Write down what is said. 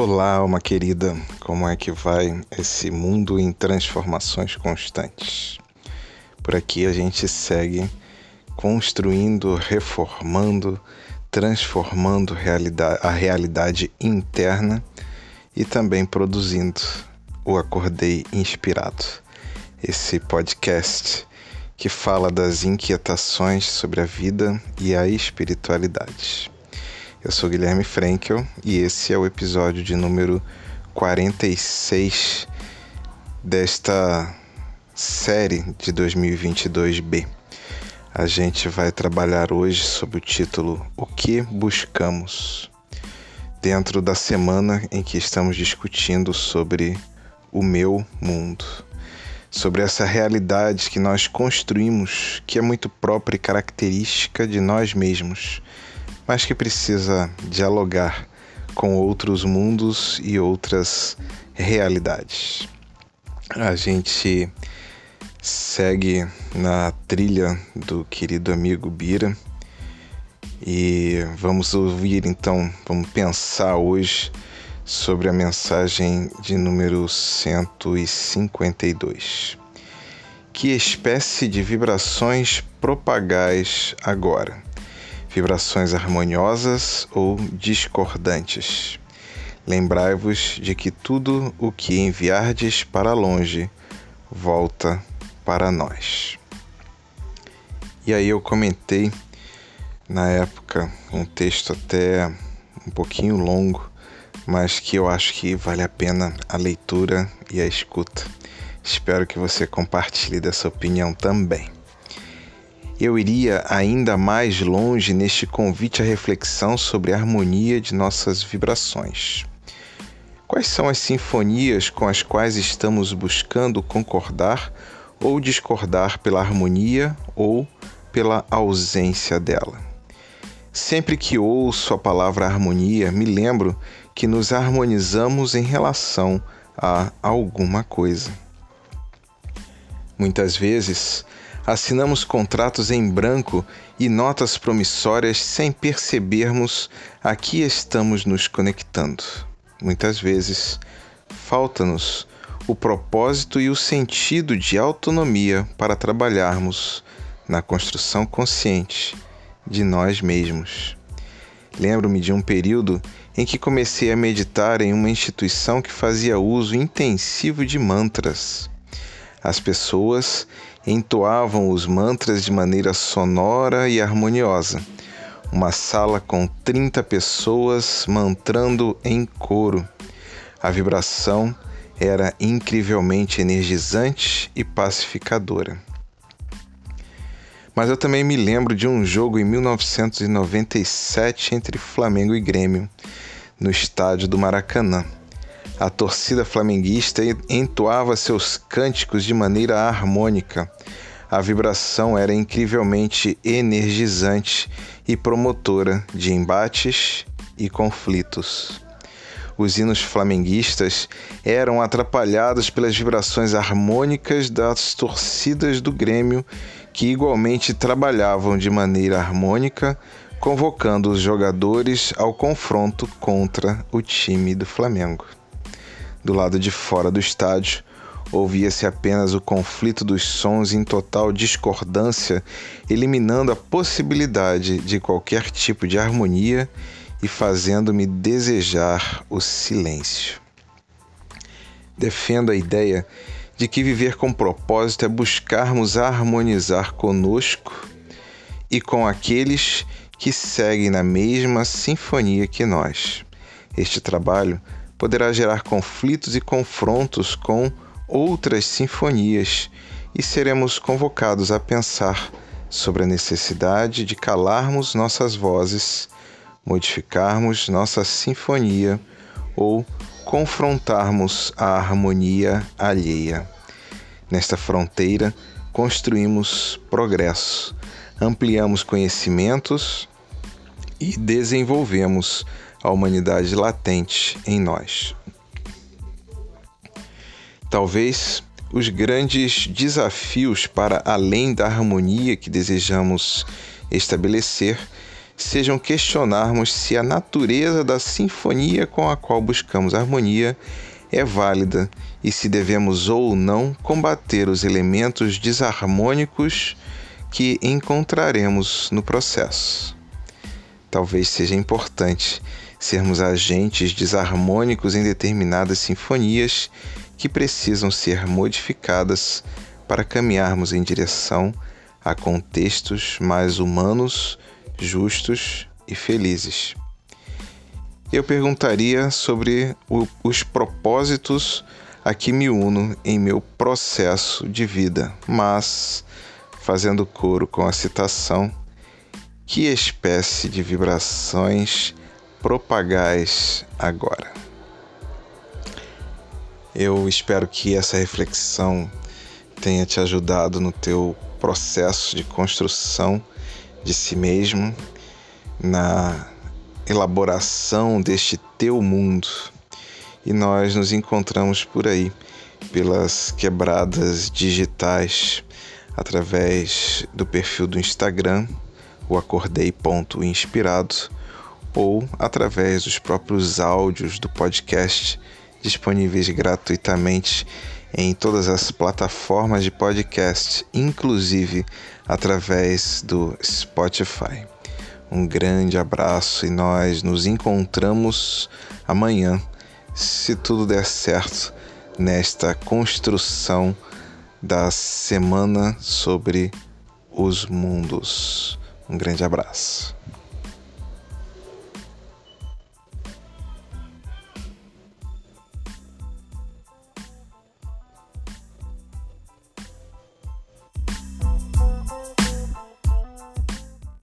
Olá, alma querida, como é que vai esse mundo em transformações constantes? Por aqui a gente segue construindo, reformando, transformando a realidade interna e também produzindo o Acordei Inspirado, esse podcast que fala das inquietações sobre a vida e a espiritualidade. Eu sou Guilherme Frankel e esse é o episódio de número 46 desta série de 2022B. A gente vai trabalhar hoje sob o título O que buscamos? Dentro da semana em que estamos discutindo sobre o meu mundo, sobre essa realidade que nós construímos, que é muito própria e característica de nós mesmos mas que precisa dialogar com outros mundos e outras realidades. A gente segue na trilha do querido amigo Bira e vamos ouvir então, vamos pensar hoje sobre a mensagem de número 152. Que espécie de vibrações propagais agora? Vibrações harmoniosas ou discordantes. Lembrai-vos de que tudo o que enviardes para longe volta para nós. E aí eu comentei na época um texto até um pouquinho longo, mas que eu acho que vale a pena a leitura e a escuta. Espero que você compartilhe dessa opinião também eu iria ainda mais longe neste convite à reflexão sobre a harmonia de nossas vibrações. Quais são as sinfonias com as quais estamos buscando concordar ou discordar pela harmonia ou pela ausência dela? Sempre que ouço a palavra harmonia, me lembro que nos harmonizamos em relação a alguma coisa. Muitas vezes, assinamos contratos em branco e notas promissórias sem percebermos a que estamos nos conectando. Muitas vezes, falta-nos o propósito e o sentido de autonomia para trabalharmos na construção consciente de nós mesmos. Lembro-me de um período em que comecei a meditar em uma instituição que fazia uso intensivo de mantras. As pessoas entoavam os mantras de maneira sonora e harmoniosa. Uma sala com 30 pessoas mantrando em coro. A vibração era incrivelmente energizante e pacificadora. Mas eu também me lembro de um jogo em 1997 entre Flamengo e Grêmio, no estádio do Maracanã. A torcida flamenguista entoava seus cânticos de maneira harmônica. A vibração era incrivelmente energizante e promotora de embates e conflitos. Os hinos flamenguistas eram atrapalhados pelas vibrações harmônicas das torcidas do Grêmio, que igualmente trabalhavam de maneira harmônica, convocando os jogadores ao confronto contra o time do Flamengo. Do lado de fora do estádio, ouvia-se apenas o conflito dos sons em total discordância, eliminando a possibilidade de qualquer tipo de harmonia e fazendo-me desejar o silêncio. Defendo a ideia de que viver com propósito é buscarmos harmonizar conosco e com aqueles que seguem na mesma sinfonia que nós. Este trabalho poderá gerar conflitos e confrontos com outras sinfonias e seremos convocados a pensar sobre a necessidade de calarmos nossas vozes, modificarmos nossa sinfonia ou confrontarmos a harmonia alheia. Nesta fronteira, construímos progresso, ampliamos conhecimentos e desenvolvemos a humanidade latente em nós. Talvez os grandes desafios para além da harmonia que desejamos estabelecer sejam questionarmos se a natureza da sinfonia com a qual buscamos harmonia é válida e se devemos ou não combater os elementos desarmônicos que encontraremos no processo. Talvez seja importante sermos agentes desarmônicos em determinadas sinfonias que precisam ser modificadas para caminharmos em direção a contextos mais humanos, justos e felizes. Eu perguntaria sobre o, os propósitos a que me uno em meu processo de vida, mas, fazendo coro com a citação, que espécie de vibrações propagais agora? Eu espero que essa reflexão tenha te ajudado no teu processo de construção de si mesmo, na elaboração deste teu mundo. E nós nos encontramos por aí, pelas quebradas digitais, através do perfil do Instagram, o acordei.inspirado, ou através dos próprios áudios do podcast disponíveis gratuitamente em todas as plataformas de podcast, inclusive através do Spotify. Um grande abraço e nós nos encontramos amanhã, se tudo der certo, nesta construção da semana sobre os mundos. Um grande abraço.